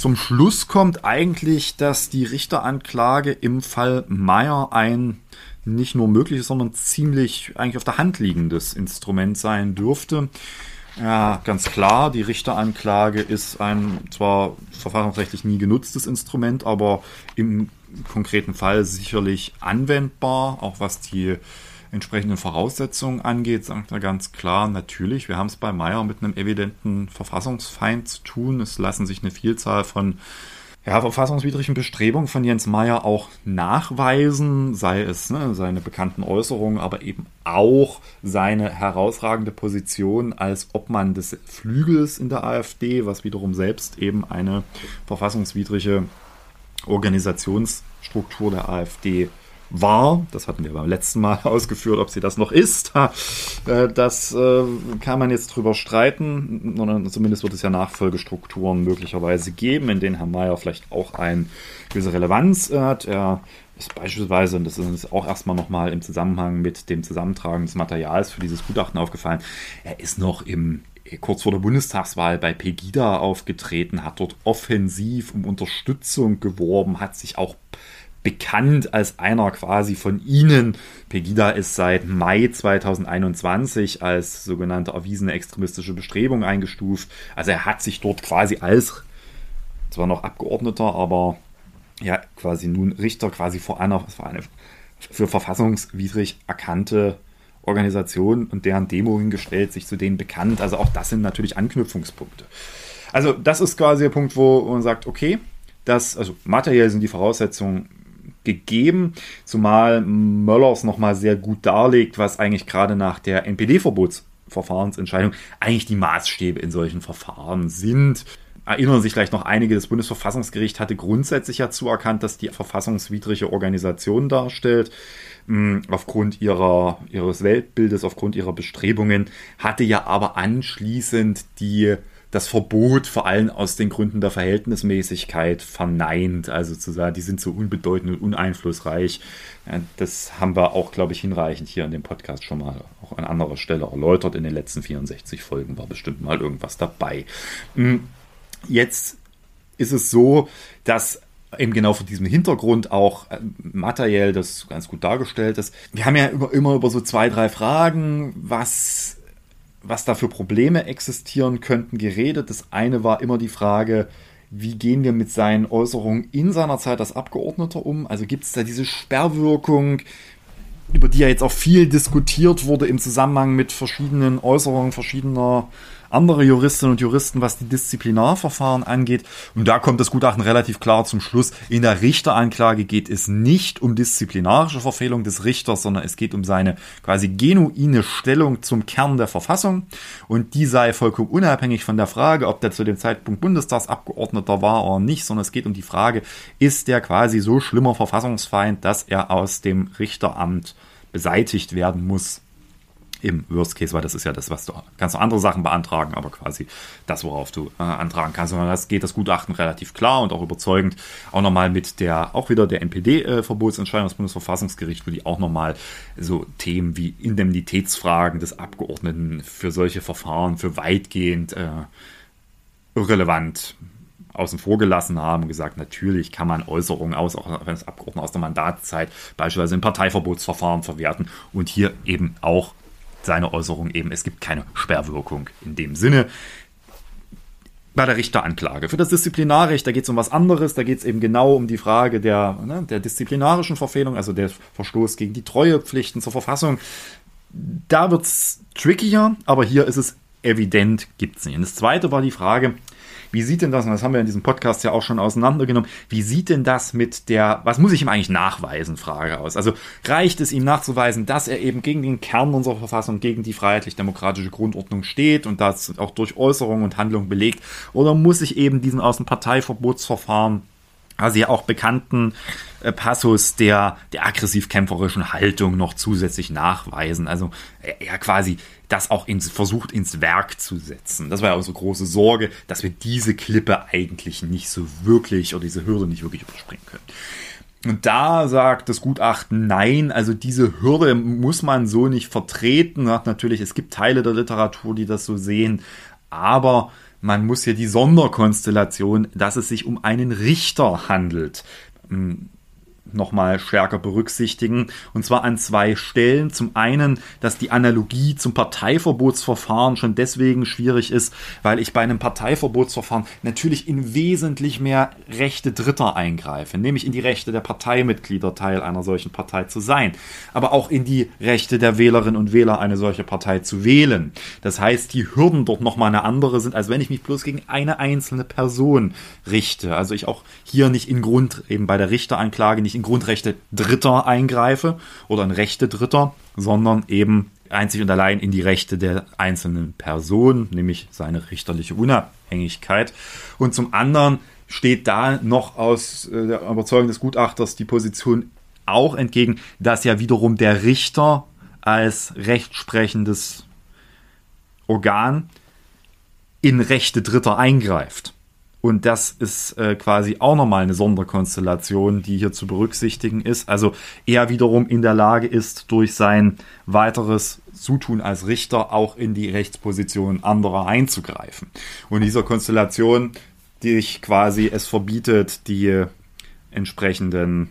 zum Schluss kommt eigentlich, dass die Richteranklage im Fall Meyer ein nicht nur mögliches, sondern ziemlich eigentlich auf der Hand liegendes Instrument sein dürfte. Ja, ganz klar, die Richteranklage ist ein zwar verfassungsrechtlich nie genutztes Instrument, aber im konkreten Fall sicherlich anwendbar, auch was die entsprechenden Voraussetzungen angeht, sagt er ganz klar, natürlich, wir haben es bei Meyer mit einem evidenten Verfassungsfeind zu tun. Es lassen sich eine Vielzahl von ja, verfassungswidrigen Bestrebungen von Jens Meyer auch nachweisen, sei es ne, seine bekannten Äußerungen, aber eben auch seine herausragende Position als Obmann des Flügels in der AfD, was wiederum selbst eben eine verfassungswidrige Organisationsstruktur der AfD war. Das hatten wir beim letzten Mal ausgeführt, ob sie das noch ist. Äh, das äh, kann man jetzt drüber streiten. Zumindest wird es ja Nachfolgestrukturen möglicherweise geben, in denen Herr Mayer vielleicht auch eine gewisse Relevanz hat. Er ist beispielsweise, und das ist auch erstmal nochmal im Zusammenhang mit dem Zusammentragen des Materials für dieses Gutachten aufgefallen, er ist noch im kurz vor der Bundestagswahl bei Pegida aufgetreten, hat dort offensiv um Unterstützung geworben, hat sich auch bekannt als einer quasi von ihnen. Pegida ist seit Mai 2021 als sogenannte erwiesene extremistische Bestrebung eingestuft. Also er hat sich dort quasi als, zwar noch Abgeordneter, aber ja, quasi nun Richter quasi vor einer, vor eine für verfassungswidrig erkannte Organisation und deren Demo hingestellt, sich zu denen bekannt. Also auch das sind natürlich Anknüpfungspunkte. Also das ist quasi der Punkt, wo man sagt, okay, das, also materiell sind die Voraussetzungen gegeben, zumal Möllers nochmal sehr gut darlegt, was eigentlich gerade nach der NPD-Verbotsverfahrensentscheidung eigentlich die Maßstäbe in solchen Verfahren sind. Erinnern sich vielleicht noch einige, das Bundesverfassungsgericht hatte grundsätzlich ja zuerkannt, dass die verfassungswidrige Organisation darstellt. Hm, aufgrund ihrer, ihres Weltbildes, aufgrund ihrer Bestrebungen, hatte ja aber anschließend die das Verbot vor allem aus den Gründen der Verhältnismäßigkeit verneint. Also zu sagen, die sind so unbedeutend und uneinflussreich. Das haben wir auch, glaube ich, hinreichend hier in dem Podcast schon mal auch an anderer Stelle erläutert. In den letzten 64 Folgen war bestimmt mal irgendwas dabei. Hm, jetzt ist es so, dass eben genau vor diesem Hintergrund auch äh, materiell das ganz gut dargestellt ist. Wir haben ja immer, immer über so zwei, drei Fragen, was was da für Probleme existieren könnten, geredet. Das eine war immer die Frage, wie gehen wir mit seinen Äußerungen in seiner Zeit als Abgeordneter um? Also gibt es da diese Sperrwirkung, über die ja jetzt auch viel diskutiert wurde im Zusammenhang mit verschiedenen Äußerungen verschiedener andere Juristinnen und Juristen, was die Disziplinarverfahren angeht. Und da kommt das Gutachten relativ klar zum Schluss. In der Richteranklage geht es nicht um disziplinarische Verfehlung des Richters, sondern es geht um seine quasi genuine Stellung zum Kern der Verfassung. Und die sei vollkommen unabhängig von der Frage, ob der zu dem Zeitpunkt Bundestagsabgeordneter war oder nicht, sondern es geht um die Frage, ist der quasi so schlimmer Verfassungsfeind, dass er aus dem Richteramt beseitigt werden muss. Im Worst Case, weil das ist ja das, was du kannst du andere Sachen beantragen, aber quasi das, worauf du äh, antragen kannst. Und das geht das Gutachten relativ klar und auch überzeugend. Auch nochmal mit der, auch wieder der NPD-Verbotsentscheidung des Bundesverfassungsgerichts, wo die auch nochmal so Themen wie Indemnitätsfragen des Abgeordneten für solche Verfahren für weitgehend äh, irrelevant außen vor gelassen haben und gesagt, natürlich kann man Äußerungen aus, auch wenn es Abgeordnete aus der Mandatszeit beispielsweise im Parteiverbotsverfahren verwerten und hier eben auch seine Äußerung eben, es gibt keine Sperrwirkung in dem Sinne. Bei der Richteranklage. Für das Disziplinarrecht, da geht es um was anderes, da geht es eben genau um die Frage der, ne, der disziplinarischen Verfehlung, also der Verstoß gegen die Treuepflichten zur Verfassung. Da wird es trickier, aber hier ist es evident, gibt es nicht. Und das zweite war die Frage, wie sieht denn das, und das haben wir in diesem Podcast ja auch schon auseinandergenommen, wie sieht denn das mit der, was muss ich ihm eigentlich nachweisen, Frage aus? Also reicht es ihm nachzuweisen, dass er eben gegen den Kern unserer Verfassung, gegen die freiheitlich-demokratische Grundordnung steht und das auch durch Äußerungen und Handlungen belegt? Oder muss ich eben diesen Außenparteiverbotsverfahren ja auch bekannten äh, Passus der, der aggressiv-kämpferischen Haltung noch zusätzlich nachweisen. Also ja quasi das auch ins, versucht ins Werk zu setzen. Das war ja unsere große Sorge, dass wir diese Klippe eigentlich nicht so wirklich oder diese Hürde nicht wirklich überspringen können. Und da sagt das Gutachten nein, also diese Hürde muss man so nicht vertreten. Sagt natürlich, es gibt Teile der Literatur, die das so sehen, aber man muss ja die Sonderkonstellation, dass es sich um einen Richter handelt, hm, nochmal stärker berücksichtigen. Und zwar an zwei Stellen. Zum einen, dass die Analogie zum Parteiverbotsverfahren schon deswegen schwierig ist, weil ich bei einem Parteiverbotsverfahren natürlich in wesentlich mehr Rechte Dritter eingreife, nämlich in die Rechte der Parteimitglieder, Teil einer solchen Partei zu sein, aber auch in die Rechte der Wählerinnen und Wähler, eine solche Partei zu wählen. Das heißt, die Hürden dort nochmal eine andere sind, als wenn ich mich bloß gegen eine einzelne Person richte. Also ich auch hier nicht in Grund, eben bei der Richteranklage nicht in Grundrechte Dritter eingreife oder in Rechte Dritter, sondern eben einzig und allein in die Rechte der einzelnen Person, nämlich seine richterliche Unabhängigkeit. Und zum anderen steht da noch aus äh, der Überzeugung des Gutachters die Position auch entgegen, dass ja wiederum der Richter als rechtsprechendes Organ in Rechte Dritter eingreift. Und das ist äh, quasi auch nochmal eine Sonderkonstellation, die hier zu berücksichtigen ist. Also er wiederum in der Lage ist, durch sein weiteres Zutun als Richter auch in die Rechtsposition anderer einzugreifen. Und dieser Konstellation, die ich quasi es verbietet, die entsprechenden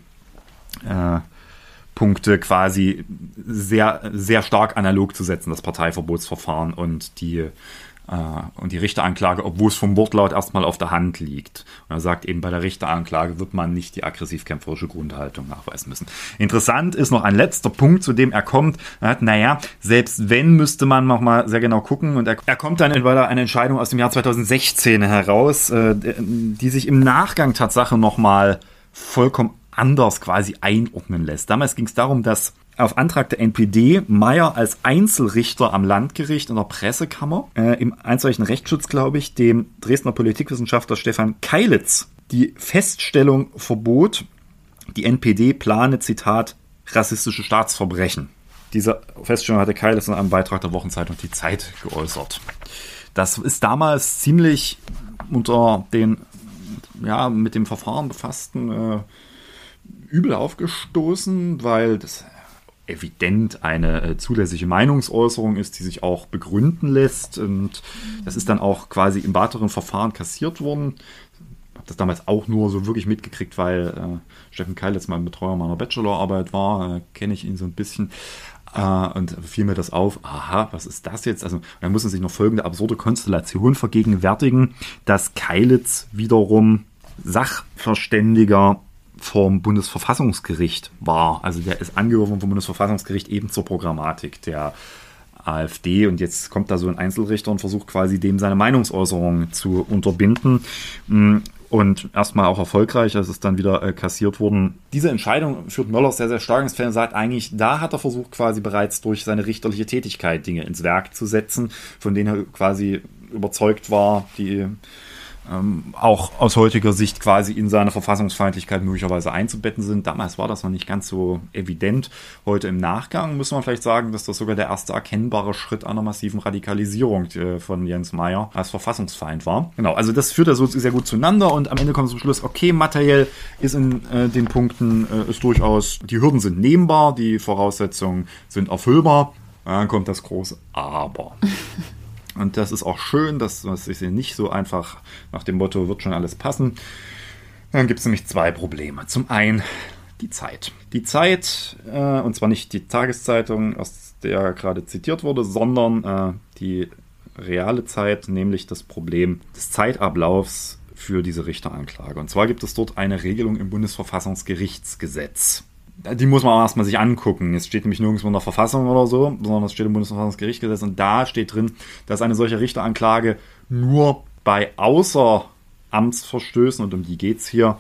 äh, Punkte quasi sehr, sehr stark analog zu setzen, das Parteiverbotsverfahren und die und die Richteranklage, obwohl es vom Wortlaut erstmal auf der Hand liegt. Und er sagt eben, bei der Richteranklage wird man nicht die aggressiv-kämpferische Grundhaltung nachweisen müssen. Interessant ist noch ein letzter Punkt, zu dem er kommt. Er hat, naja, selbst wenn, müsste man noch mal sehr genau gucken. Und er, er kommt dann weil eine Entscheidung aus dem Jahr 2016 heraus, äh, die sich im Nachgang Tatsache noch mal vollkommen anders quasi einordnen lässt. Damals ging es darum, dass auf Antrag der NPD Meyer als Einzelrichter am Landgericht in der Pressekammer äh, im einstweiligen Rechtsschutz, glaube ich, dem Dresdner Politikwissenschaftler Stefan Keilitz die Feststellung verbot, die NPD plane, Zitat, rassistische Staatsverbrechen. Diese Feststellung hatte Keilitz in einem Beitrag der Wochenzeitung Die Zeit geäußert. Das ist damals ziemlich unter den ja, mit dem Verfahren befassten äh, übel aufgestoßen, weil das evident eine äh, zulässige Meinungsäußerung ist, die sich auch begründen lässt. Und das ist dann auch quasi im weiteren Verfahren kassiert worden. Ich habe das damals auch nur so wirklich mitgekriegt, weil äh, Steffen Keil jetzt mal ein Betreuer meiner Bachelorarbeit war. Äh, Kenne ich ihn so ein bisschen. Uh, und fiel mir das auf, aha, was ist das jetzt? Also, da muss man sich noch folgende absurde Konstellation vergegenwärtigen, dass Keilitz wiederum Sachverständiger vom Bundesverfassungsgericht war. Also der ist angeworfen vom Bundesverfassungsgericht eben zur Programmatik der AfD und jetzt kommt da so ein Einzelrichter und versucht quasi dem seine Meinungsäußerung zu unterbinden. Mm, und erstmal auch erfolgreich, es ist dann wieder äh, kassiert worden. Diese Entscheidung führt Möller sehr, sehr stark ins Feld und sagt eigentlich, da hat er versucht, quasi bereits durch seine richterliche Tätigkeit Dinge ins Werk zu setzen, von denen er quasi überzeugt war, die ähm, auch aus heutiger Sicht quasi in seine Verfassungsfeindlichkeit möglicherweise einzubetten sind. Damals war das noch nicht ganz so evident. Heute im Nachgang muss man vielleicht sagen, dass das sogar der erste erkennbare Schritt einer massiven Radikalisierung äh, von Jens Meyer als Verfassungsfeind war. Genau, also das führt er so sehr gut zueinander und am Ende kommt zum Schluss, okay, materiell ist in äh, den Punkten äh, ist durchaus, die Hürden sind nehmbar, die Voraussetzungen sind erfüllbar. Dann kommt das große Aber. Und das ist auch schön, dass das ist nicht so einfach nach dem Motto, wird schon alles passen. Dann gibt es nämlich zwei Probleme. Zum einen die Zeit. Die Zeit, äh, und zwar nicht die Tageszeitung, aus der gerade zitiert wurde, sondern äh, die reale Zeit, nämlich das Problem des Zeitablaufs für diese Richteranklage. Und zwar gibt es dort eine Regelung im Bundesverfassungsgerichtsgesetz die muss man auch erstmal sich angucken. Es steht nämlich nirgendwo in der Verfassung oder so, sondern es steht im Bundesverfassungsgerichtsgesetz und da steht drin, dass eine solche Richteranklage nur bei Außeramtsverstößen, und um die geht es hier,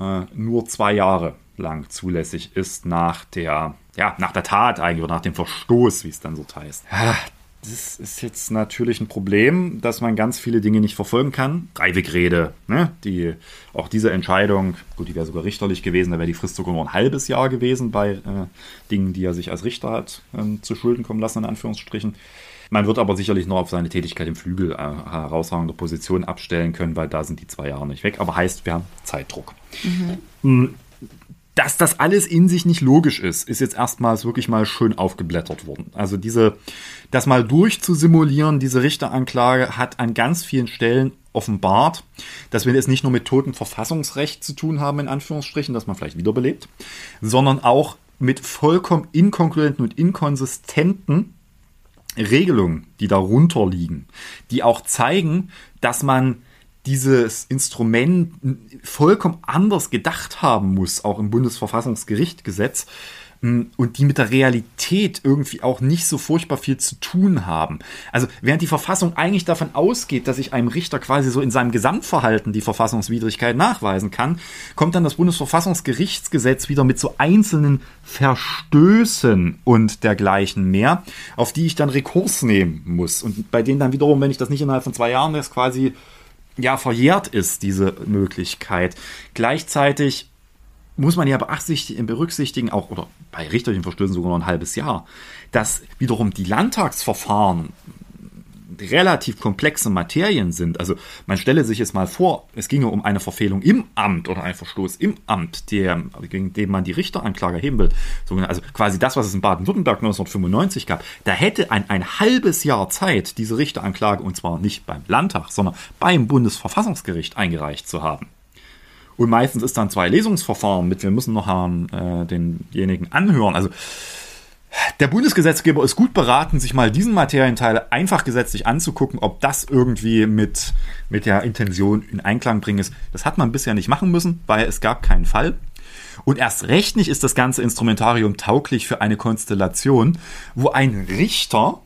äh, nur zwei Jahre lang zulässig ist nach der, ja, nach der Tat eigentlich oder nach dem Verstoß, wie es dann so heißt. Ja, das ist jetzt natürlich ein Problem, dass man ganz viele Dinge nicht verfolgen kann. Dreiwegrede, ne? die, auch diese Entscheidung, gut, die wäre sogar richterlich gewesen, da wäre die Frist sogar nur ein halbes Jahr gewesen bei äh, Dingen, die er sich als Richter hat äh, zu Schulden kommen lassen, in Anführungsstrichen. Man wird aber sicherlich noch auf seine Tätigkeit im Flügel äh, herausragende Position abstellen können, weil da sind die zwei Jahre nicht weg. Aber heißt, wir haben Zeitdruck. Mhm dass das alles in sich nicht logisch ist, ist jetzt erstmals wirklich mal schön aufgeblättert worden. Also diese, das mal durchzusimulieren, diese Richteranklage hat an ganz vielen Stellen offenbart, dass wir es nicht nur mit totem Verfassungsrecht zu tun haben, in Anführungsstrichen, das man vielleicht wiederbelebt, sondern auch mit vollkommen inkongruenten und inkonsistenten Regelungen, die darunter liegen, die auch zeigen, dass man dieses Instrument vollkommen anders gedacht haben muss, auch im Bundesverfassungsgerichtgesetz, und die mit der Realität irgendwie auch nicht so furchtbar viel zu tun haben. Also während die Verfassung eigentlich davon ausgeht, dass ich einem Richter quasi so in seinem Gesamtverhalten die Verfassungswidrigkeit nachweisen kann, kommt dann das Bundesverfassungsgerichtsgesetz wieder mit so einzelnen Verstößen und dergleichen mehr, auf die ich dann Rekurs nehmen muss. Und bei denen dann wiederum, wenn ich das nicht innerhalb von zwei Jahren das quasi ja verjährt ist, diese Möglichkeit. Gleichzeitig muss man ja berücksichtigen, auch oder bei richterlichen Verstößen sogar noch ein halbes Jahr, dass wiederum die Landtagsverfahren relativ komplexe Materien sind. Also man stelle sich es mal vor, es ginge um eine Verfehlung im Amt oder einen Verstoß im Amt, der, gegen den man die Richteranklage erheben will. Also quasi das, was es in Baden-Württemberg 1995 gab. Da hätte ein, ein halbes Jahr Zeit, diese Richteranklage, und zwar nicht beim Landtag, sondern beim Bundesverfassungsgericht eingereicht zu haben. Und meistens ist dann zwei Lesungsverfahren mit, wir müssen noch haben, äh, denjenigen anhören. Also der Bundesgesetzgeber ist gut beraten, sich mal diesen Materienteil einfach gesetzlich anzugucken, ob das irgendwie mit, mit der Intention in Einklang bringen ist. Das hat man bisher nicht machen müssen, weil es gab keinen Fall. Und erst recht nicht ist das ganze Instrumentarium tauglich für eine Konstellation, wo ein Richter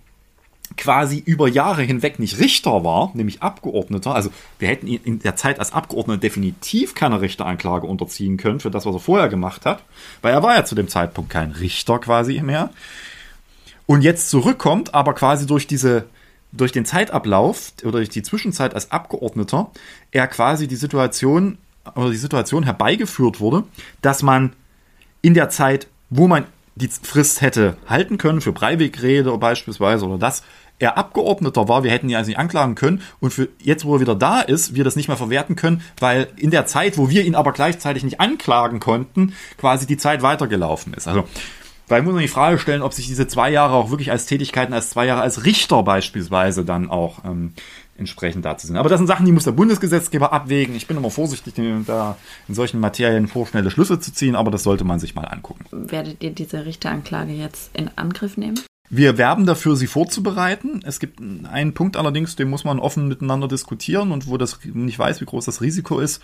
quasi über Jahre hinweg nicht Richter war, nämlich Abgeordneter. Also wir hätten ihn in der Zeit als Abgeordneter definitiv keine Richteranklage unterziehen können für das, was er vorher gemacht hat, weil er war ja zu dem Zeitpunkt kein Richter quasi mehr. Und jetzt zurückkommt, aber quasi durch diese durch den Zeitablauf oder durch die Zwischenzeit als Abgeordneter er quasi die Situation oder die Situation herbeigeführt wurde, dass man in der Zeit, wo man die Frist hätte halten können für Breiwegrede beispielsweise oder das, er Abgeordneter war, wir hätten ihn also nicht anklagen können und für jetzt, wo er wieder da ist, wir das nicht mehr verwerten können, weil in der Zeit, wo wir ihn aber gleichzeitig nicht anklagen konnten, quasi die Zeit weitergelaufen ist. Also weil muss man die Frage stellen, ob sich diese zwei Jahre auch wirklich als Tätigkeiten, als zwei Jahre als Richter beispielsweise dann auch ähm, entsprechend dazu sind. Aber das sind Sachen, die muss der Bundesgesetzgeber abwägen. Ich bin immer vorsichtig, da in solchen Materien vorschnelle Schlüsse zu ziehen, aber das sollte man sich mal angucken. Werdet ihr diese Richteranklage jetzt in Angriff nehmen? Wir werben dafür, sie vorzubereiten. Es gibt einen Punkt allerdings, den muss man offen miteinander diskutieren und wo das nicht weiß, wie groß das Risiko ist.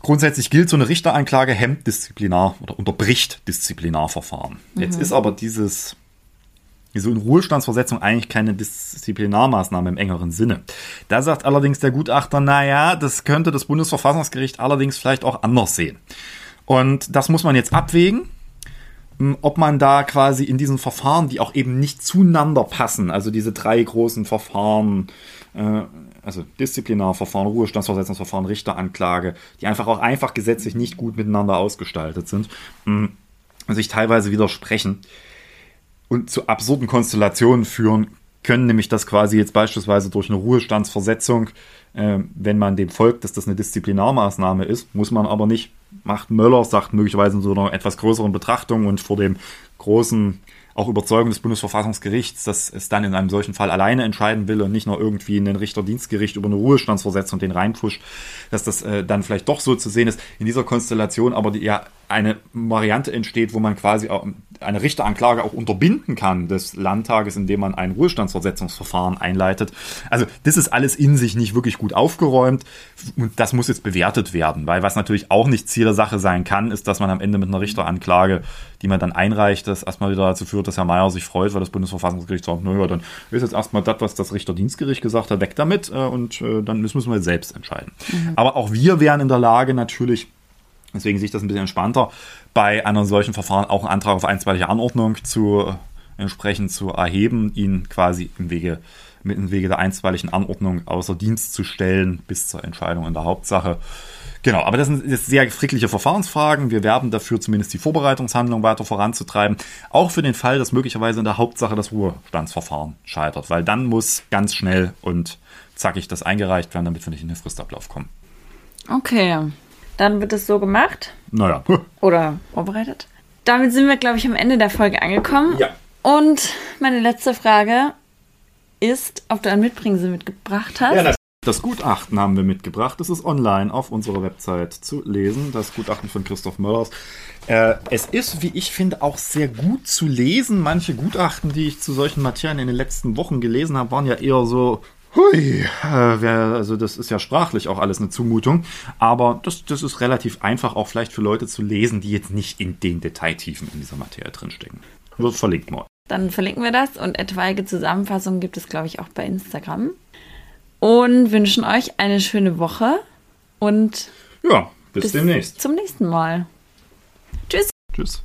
Grundsätzlich gilt, so eine Richteranklage hemmt Disziplinar oder unterbricht Disziplinarverfahren. Mhm. Jetzt ist aber dieses so in Ruhestandsversetzung eigentlich keine Disziplinarmaßnahme im engeren Sinne. Da sagt allerdings der Gutachter, naja, das könnte das Bundesverfassungsgericht allerdings vielleicht auch anders sehen. Und das muss man jetzt abwägen, hm, ob man da quasi in diesen Verfahren, die auch eben nicht zueinander passen, also diese drei großen Verfahren, äh, also Disziplinarverfahren, Ruhestandsversetzungsverfahren, Richteranklage, die einfach auch einfach gesetzlich nicht gut miteinander ausgestaltet sind, hm, sich teilweise widersprechen und zu absurden Konstellationen führen können, nämlich das quasi jetzt beispielsweise durch eine Ruhestandsversetzung, äh, wenn man dem folgt, dass das eine Disziplinarmaßnahme ist, muss man aber nicht, macht Möller, sagt möglicherweise in so einer etwas größeren Betrachtung und vor dem großen auch Überzeugung des Bundesverfassungsgerichts, dass es dann in einem solchen Fall alleine entscheiden will und nicht nur irgendwie in den Richterdienstgericht über eine Ruhestandsversetzung den reinpusht, dass das äh, dann vielleicht doch so zu sehen ist. In dieser Konstellation aber die ja eine Variante entsteht, wo man quasi auch eine Richteranklage auch unterbinden kann des Landtages, indem man ein Ruhestandsversetzungsverfahren einleitet. Also das ist alles in sich nicht wirklich gut aufgeräumt und das muss jetzt bewertet werden, weil was natürlich auch nicht Ziel der Sache sein kann, ist, dass man am Ende mit einer Richteranklage, die man dann einreicht, das erstmal wieder dazu führt, dass Herr Mayer sich freut, weil das Bundesverfassungsgericht sagt, naja, dann ist jetzt erstmal das, was das Richterdienstgericht gesagt hat, weg damit äh, und äh, dann müssen wir selbst entscheiden. Mhm. Aber auch wir wären in der Lage natürlich Deswegen sehe ich das ein bisschen entspannter, bei einem solchen Verfahren auch einen Antrag auf einstweilige Anordnung zu äh, entsprechend zu erheben, ihn quasi im Wege, mit im Wege der einstweiligen Anordnung außer Dienst zu stellen bis zur Entscheidung in der Hauptsache. Genau, aber das sind jetzt sehr frickliche Verfahrensfragen. Wir werben dafür, zumindest die Vorbereitungshandlung weiter voranzutreiben. Auch für den Fall, dass möglicherweise in der Hauptsache das Ruhestandsverfahren scheitert, weil dann muss ganz schnell und zackig das eingereicht werden, damit wir nicht in den Fristablauf kommen. Okay, dann wird es so gemacht. Naja. Oder vorbereitet. Damit sind wir, glaube ich, am Ende der Folge angekommen. Ja. Und meine letzte Frage ist, ob du ein Mitbringsel mitgebracht hast. Ja, Das Gutachten haben wir mitgebracht. Es ist online auf unserer Website zu lesen. Das Gutachten von Christoph Möllers. Äh, es ist, wie ich finde, auch sehr gut zu lesen. Manche Gutachten, die ich zu solchen Materien in den letzten Wochen gelesen habe, waren ja eher so, hui, äh, also das ist ja sprachlich auch alles eine Zumutung. Aber das, das ist relativ einfach, auch vielleicht für Leute zu lesen, die jetzt nicht in den Detailtiefen in dieser Materie drinstecken. Wird verlinkt mal. Dann verlinken wir das und etwaige Zusammenfassungen gibt es, glaube ich, auch bei Instagram und wünschen euch eine schöne Woche und Ja, bis, bis demnächst. zum nächsten Mal. Tschüss. Tschüss.